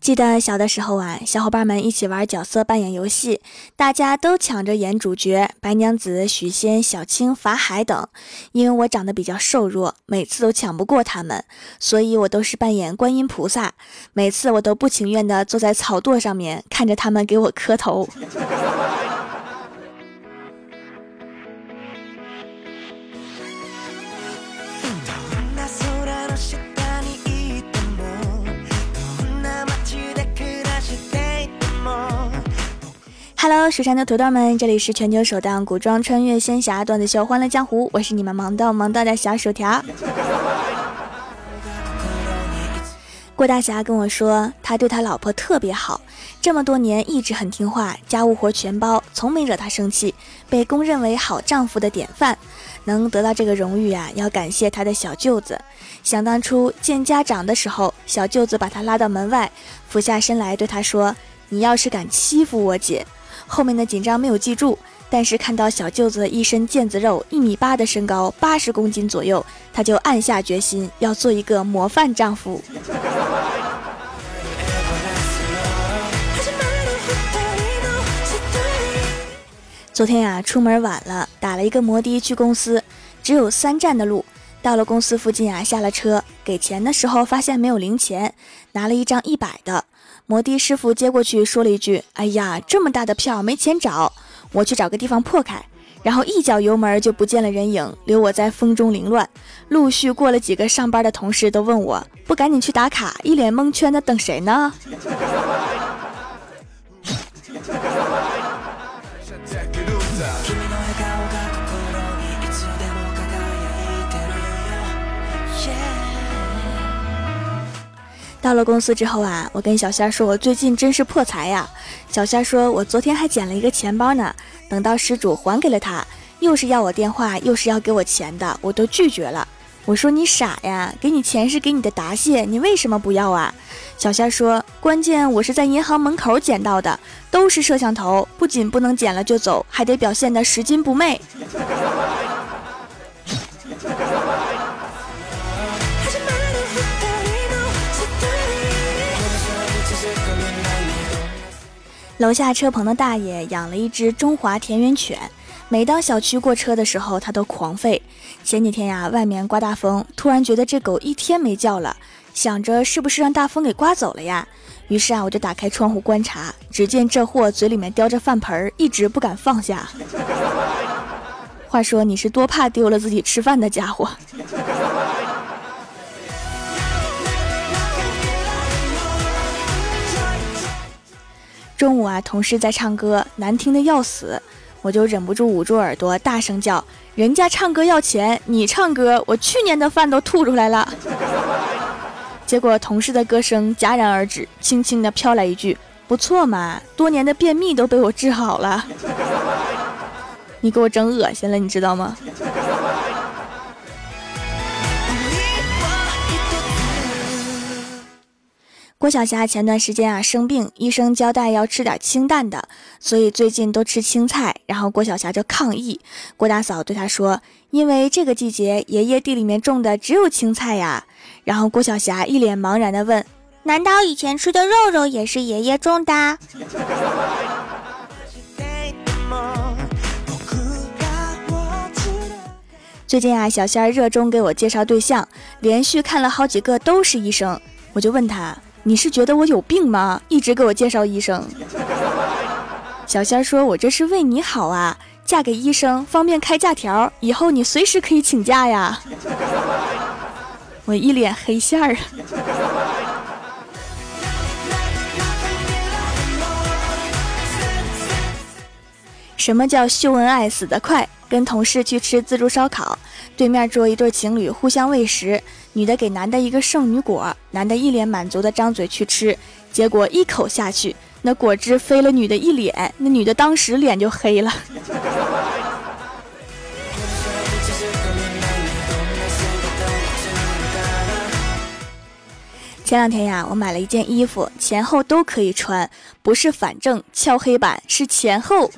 记得小的时候啊，小伙伴们一起玩角色扮演游戏，大家都抢着演主角，白娘子、许仙、小青、法海等。因为我长得比较瘦弱，每次都抢不过他们，所以我都是扮演观音菩萨。每次我都不情愿地坐在草垛上面，看着他们给我磕头。Hello，蜀山的土豆们，这里是全球首档古装穿越仙侠段子秀《欢乐江湖》，我是你们萌到萌到的小薯条。郭大侠跟我说，他对他老婆特别好，这么多年一直很听话，家务活全包，从没惹他生气，被公认为好丈夫的典范。能得到这个荣誉啊，要感谢他的小舅子。想当初见家长的时候，小舅子把他拉到门外，俯下身来对他说：“你要是敢欺负我姐。”后面的紧张没有记住，但是看到小舅子一身腱子肉，一米八的身高，八十公斤左右，他就暗下决心要做一个模范丈夫。昨天呀，出门晚了，打了一个摩的去公司，只有三站的路。到了公司附近啊，下了车，给钱的时候发现没有零钱，拿了一张一百的。摩的师傅接过去，说了一句：“哎呀，这么大的票没钱找，我去找个地方破开。”然后一脚油门就不见了人影，留我在风中凌乱。陆续过了几个上班的同事都问我：“不赶紧去打卡？”一脸蒙圈的等谁呢？到了公司之后啊，我跟小仙说：“我最近真是破财呀。”小仙说：“我昨天还捡了一个钱包呢，等到失主还给了他，又是要我电话，又是要给我钱的，我都拒绝了。”我说：“你傻呀，给你钱是给你的答谢，你为什么不要啊？”小仙说：“关键我是在银行门口捡到的，都是摄像头，不仅不能捡了就走，还得表现的拾金不昧。”楼下车棚的大爷养了一只中华田园犬，每当小区过车的时候，它都狂吠。前几天呀，外面刮大风，突然觉得这狗一天没叫了，想着是不是让大风给刮走了呀？于是啊，我就打开窗户观察，只见这货嘴里面叼着饭盆，一直不敢放下。话说你是多怕丢了自己吃饭的家伙？中午啊，同事在唱歌，难听的要死，我就忍不住捂住耳朵，大声叫：“人家唱歌要钱，你唱歌，我去年的饭都吐出来了。”结果同事的歌声戛然而止，轻轻的飘来一句：“不错嘛，多年的便秘都被我治好了。” 你给我整恶心了，你知道吗？郭晓霞前段时间啊生病，医生交代要吃点清淡的，所以最近都吃青菜。然后郭晓霞就抗议，郭大嫂对她说：“因为这个季节爷爷地里面种的只有青菜呀。”然后郭晓霞一脸茫然的问：“难道以前吃的肉肉也是爷爷种的？” 最近啊，小仙儿热衷给我介绍对象，连续看了好几个都是医生，我就问他。你是觉得我有病吗？一直给我介绍医生。小仙儿说：“我这是为你好啊，嫁给医生方便开假条，以后你随时可以请假呀。”我一脸黑线儿。什么叫秀恩爱死得快？跟同事去吃自助烧烤，对面桌一对情侣互相喂食。女的给男的一个圣女果，男的一脸满足的张嘴去吃，结果一口下去，那果汁飞了女的一脸，那女的当时脸就黑了。前两天呀，我买了一件衣服，前后都可以穿，不是反正敲黑板，是前后。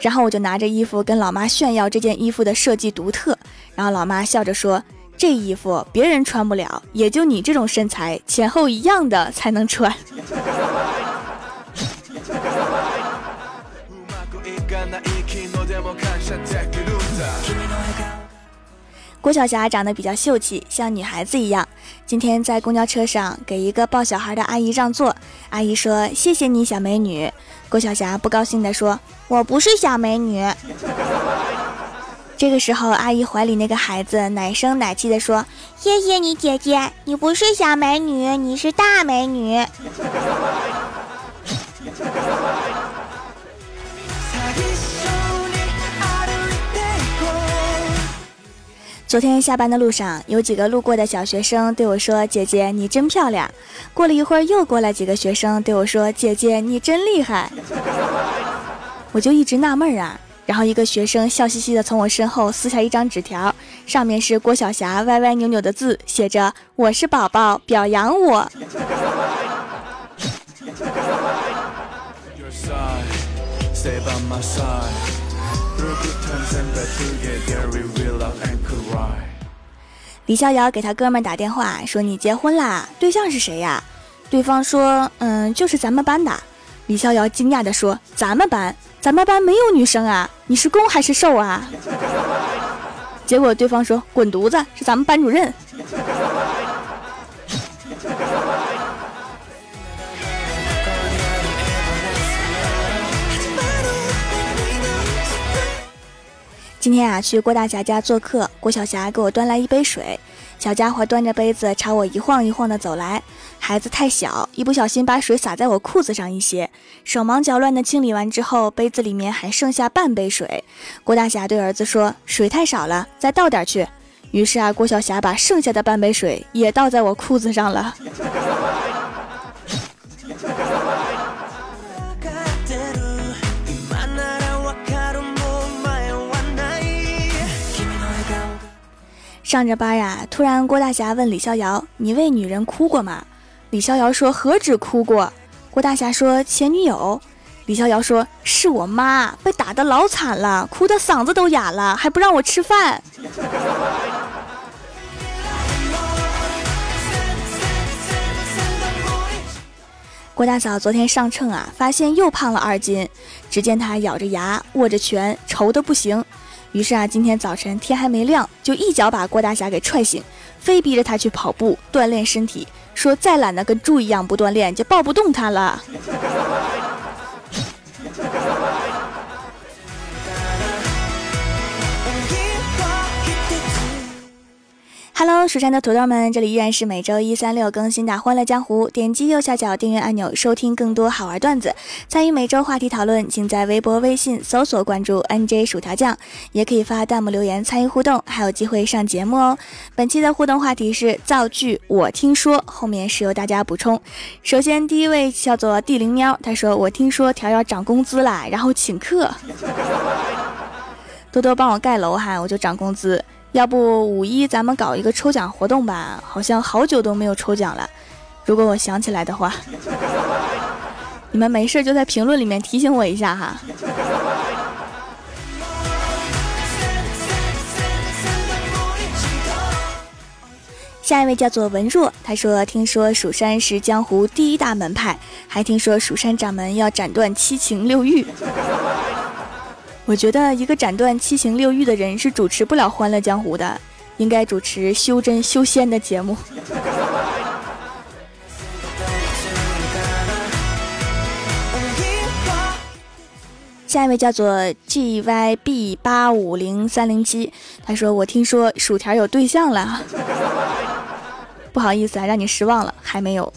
然后我就拿着衣服跟老妈炫耀这件衣服的设计独特，然后老妈笑着说。这衣服别人穿不了，也就你这种身材前后一样的才能穿。郭晓霞长得比较秀气，像女孩子一样。今天在公交车上给一个抱小孩的阿姨让座，阿姨说：“谢谢你，小美女。”郭晓霞不高兴地说：“我不是小美女。”这个时候，阿姨怀里那个孩子奶声奶气地说：“谢谢你，姐姐，你不是小美女，你是大美女。”昨天下班的路上，有几个路过的小学生对我说：“姐姐，你真漂亮。”过了一会儿，又过来几个学生对我说：“姐姐，你真厉害。”我就一直纳闷啊。然后一个学生笑嘻嘻的从我身后撕下一张纸条，上面是郭晓霞歪歪扭扭的字，写着：“我是宝宝，表扬我。”李逍遥给他哥们打电话说：“你结婚啦？对象是谁呀？”对方说：“嗯，就是咱们班的。”李逍遥惊讶地说：“咱们班？咱们班没有女生啊？你是攻还是受啊？”结果对方说：“滚犊子，是咱们班主任。”今天啊，去郭大侠家做客，郭晓霞给我端来一杯水。小家伙端着杯子朝我一晃一晃的走来，孩子太小，一不小心把水洒在我裤子上一些，手忙脚乱的清理完之后，杯子里面还剩下半杯水。郭大侠对儿子说：“水太少了，再倒点去。”于是啊，郭晓霞把剩下的半杯水也倒在我裤子上了。上着班呀，突然郭大侠问李逍遥：“你为女人哭过吗？”李逍遥说：“何止哭过。”郭大侠说：“前女友。”李逍遥说：“是我妈，被打得老惨了，哭得嗓子都哑了，还不让我吃饭。”郭大嫂昨天上秤啊，发现又胖了二斤，只见她咬着牙，握着拳，愁得不行。于是啊，今天早晨天还没亮，就一脚把郭大侠给踹醒，非逼着他去跑步锻炼身体，说再懒得跟猪一样不锻炼，就抱不动他了。Hello，蜀山的土豆们，这里依然是每周一、三、六更新的《欢乐江湖》。点击右下角订阅按钮，收听更多好玩段子，参与每周话题讨论，请在微博、微信搜索关注 NJ 薯条酱，也可以发弹幕留言参与互动，还有机会上节目哦。本期的互动话题是造句，我听说后面是由大家补充。首先，第一位叫做地灵喵，他说：“我听说条要涨工资啦，然后请客，多多帮我盖楼哈，我就涨工资。”要不五一咱们搞一个抽奖活动吧？好像好久都没有抽奖了。如果我想起来的话，你们没事就在评论里面提醒我一下哈。下一位叫做文若，他说：“听说蜀山是江湖第一大门派，还听说蜀山掌门要斩断七情六欲。”我觉得一个斩断七情六欲的人是主持不了《欢乐江湖》的，应该主持修真修仙的节目。下一位叫做 G Y B 八五零三零七，他说：“我听说薯条有对象了，不好意思啊，让你失望了，还没有。”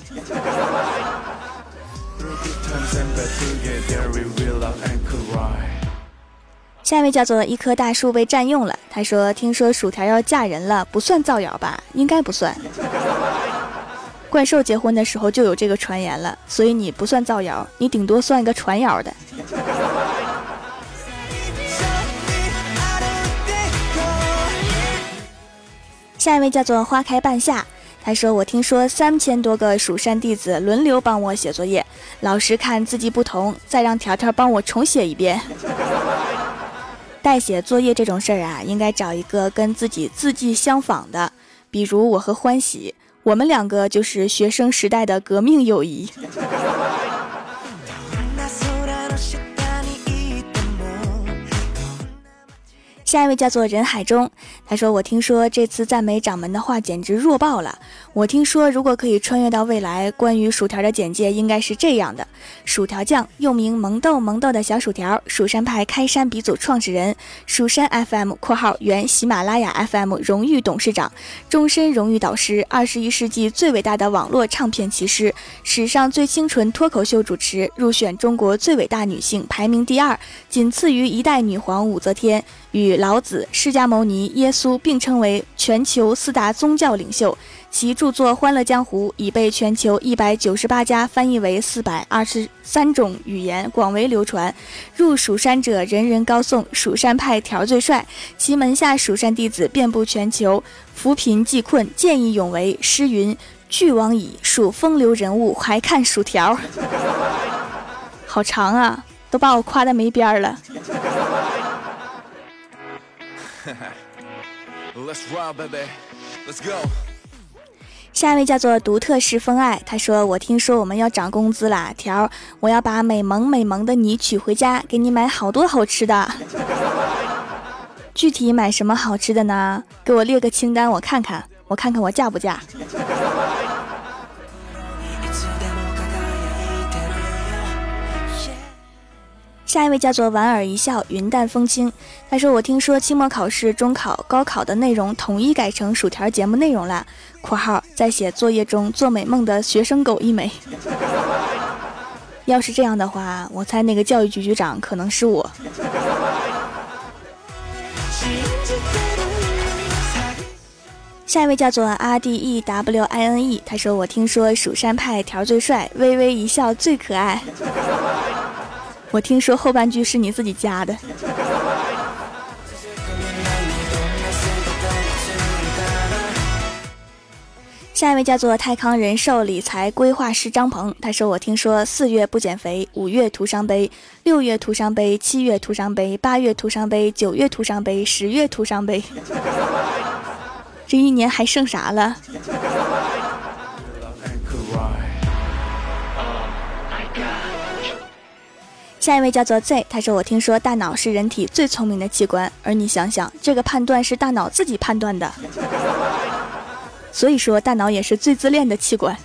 下一位叫做一棵大树被占用了。他说：“听说薯条要嫁人了，不算造谣吧？应该不算。怪兽结婚的时候就有这个传言了，所以你不算造谣，你顶多算一个传谣的。”下一位叫做花开半夏。他说：“我听说三千多个蜀山弟子轮流帮我写作业，老师看字迹不同，再让条条帮我重写一遍。”代写作业这种事儿啊，应该找一个跟自己字迹相仿的，比如我和欢喜，我们两个就是学生时代的革命友谊。下一位叫做人海中，他说：“我听说这次赞美掌门的话简直弱爆了。我听说如果可以穿越到未来，关于薯条的简介应该是这样的：薯条酱，又名萌豆萌豆的小薯条，蜀山派开山鼻祖创始人，蜀山 FM（ 括号原喜马拉雅 FM） 荣誉董事长，终身荣誉导师，二十一世纪最伟大的网络唱片骑师，史上最清纯脱口秀主持，入选中国最伟大女性排名第二，仅次于一代女皇武则天。”与老子、释迦牟尼、耶稣并称为全球四大宗教领袖，其著作《欢乐江湖》已被全球一百九十八家翻译为四百二十三种语言，广为流传。入蜀山者，人人高颂蜀山派条最帅，其门下蜀山弟子遍布全球，扶贫济困，见义勇为。诗云：“俱往矣，数风流人物，还看薯条。” 好长啊，都把我夸的没边儿了。下一位叫做独特是风爱，他说：“我听说我们要涨工资啦，条，我要把美萌美萌的你娶回家，给你买好多好吃的。具体买什么好吃的呢？给我列个清单，我看看，我看看我嫁不嫁。”下一位叫做莞尔一笑，云淡风轻。他说：“我听说期末考试、中考、高考的内容统一改成薯条节目内容了。”（括号在写作业中做美梦的学生狗一枚。）要是这样的话，我猜那个教育局局长可能是我。下一位叫做 R D E W I N E，他说：“我听说蜀山派条最帅，微微一笑最可爱。”我听说后半句是你自己加的。下一位叫做泰康人寿理财规划师张鹏，他说：“我听说四月不减肥，五月徒伤悲，六月徒伤悲，七月徒伤悲，八月徒伤悲，九月徒伤悲，十月徒伤悲。这一年还剩啥了？”下一位叫做 Z，他说：“我听说大脑是人体最聪明的器官，而你想想，这个判断是大脑自己判断的，所以说大脑也是最自恋的器官。”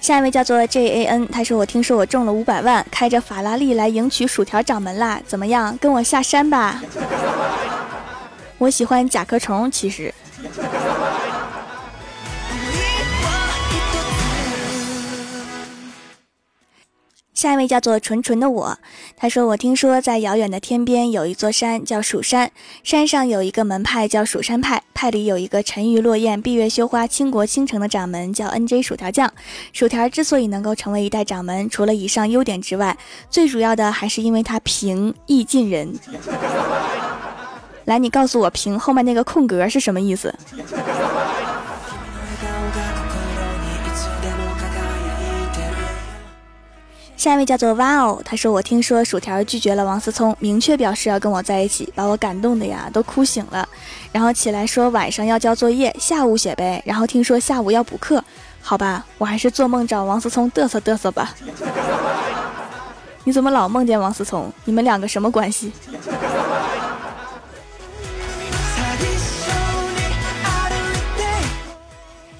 下一位叫做 JAN，他说：“我听说我中了五百万，开着法拉利来迎娶薯条掌门啦，怎么样？跟我下山吧。”我喜欢甲壳虫，其实。下一位叫做纯纯的我，他说：“我听说在遥远的天边有一座山叫蜀山，山上有一个门派叫蜀山派，派里有一个沉鱼落雁、闭月羞花、倾国倾城的掌门叫 NJ 薯条酱。薯条之所以能够成为一代掌门，除了以上优点之外，最主要的还是因为他平易近人。来，你告诉我平后面那个空格是什么意思？”下一位叫做哇哦，他说：“我听说薯条拒绝了王思聪，明确表示要跟我在一起，把我感动的呀都哭醒了。然后起来说晚上要交作业，下午写呗。然后听说下午要补课，好吧，我还是做梦找王思聪嘚瑟嘚瑟吧。你怎么老梦见王思聪？你们两个什么关系？”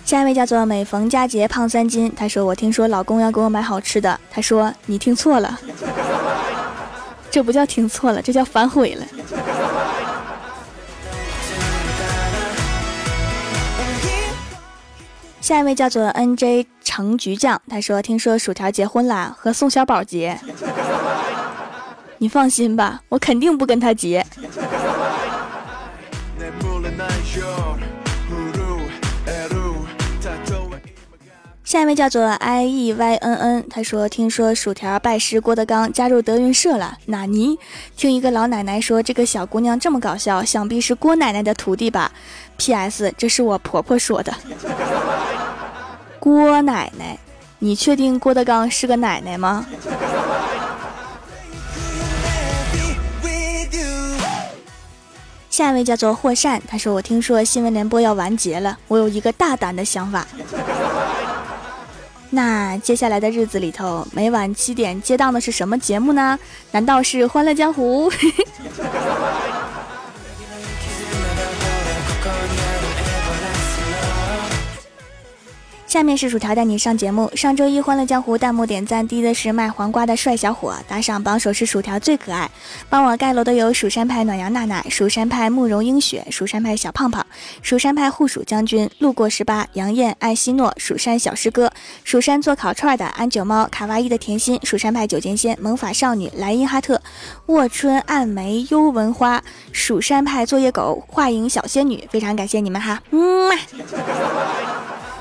下一位叫做每逢佳节胖三斤，他说：“我听说老公要给我买好吃的。”他说：“你听错了，这不叫听错了，这叫反悔了。”下一位叫做 N J 橙橘酱，他说：“听说薯条结婚啦，和宋小宝结。”你放心吧，我肯定不跟他结。下一位叫做 i e y n n，他说：“听说薯条拜师郭德纲，加入德云社了。”纳尼？听一个老奶奶说，这个小姑娘这么搞笑，想必是郭奶奶的徒弟吧？P.S. 这是我婆婆说的。郭奶奶，你确定郭德纲是个奶奶吗？下一位叫做霍善，他说：“我听说新闻联播要完结了，我有一个大胆的想法。那接下来的日子里头，每晚七点接档的是什么节目呢？难道是《欢乐江湖》？” 下面是薯条带你上节目。上周一欢乐江湖弹幕点赞低的是卖黄瓜的帅小伙，打赏榜首是薯条最可爱。帮我盖楼的有蜀山派暖阳娜娜、蜀山派慕容英雪、蜀山派小胖胖、蜀山派护蜀将军、路过十八、杨艳、艾希诺、蜀山小师哥、蜀山做烤串的安九猫、卡哇伊的甜心、蜀山派九剑仙、萌法少女莱茵哈特、卧春暗梅幽闻花、蜀山派作业狗画影小仙女，非常感谢你们哈，嗯。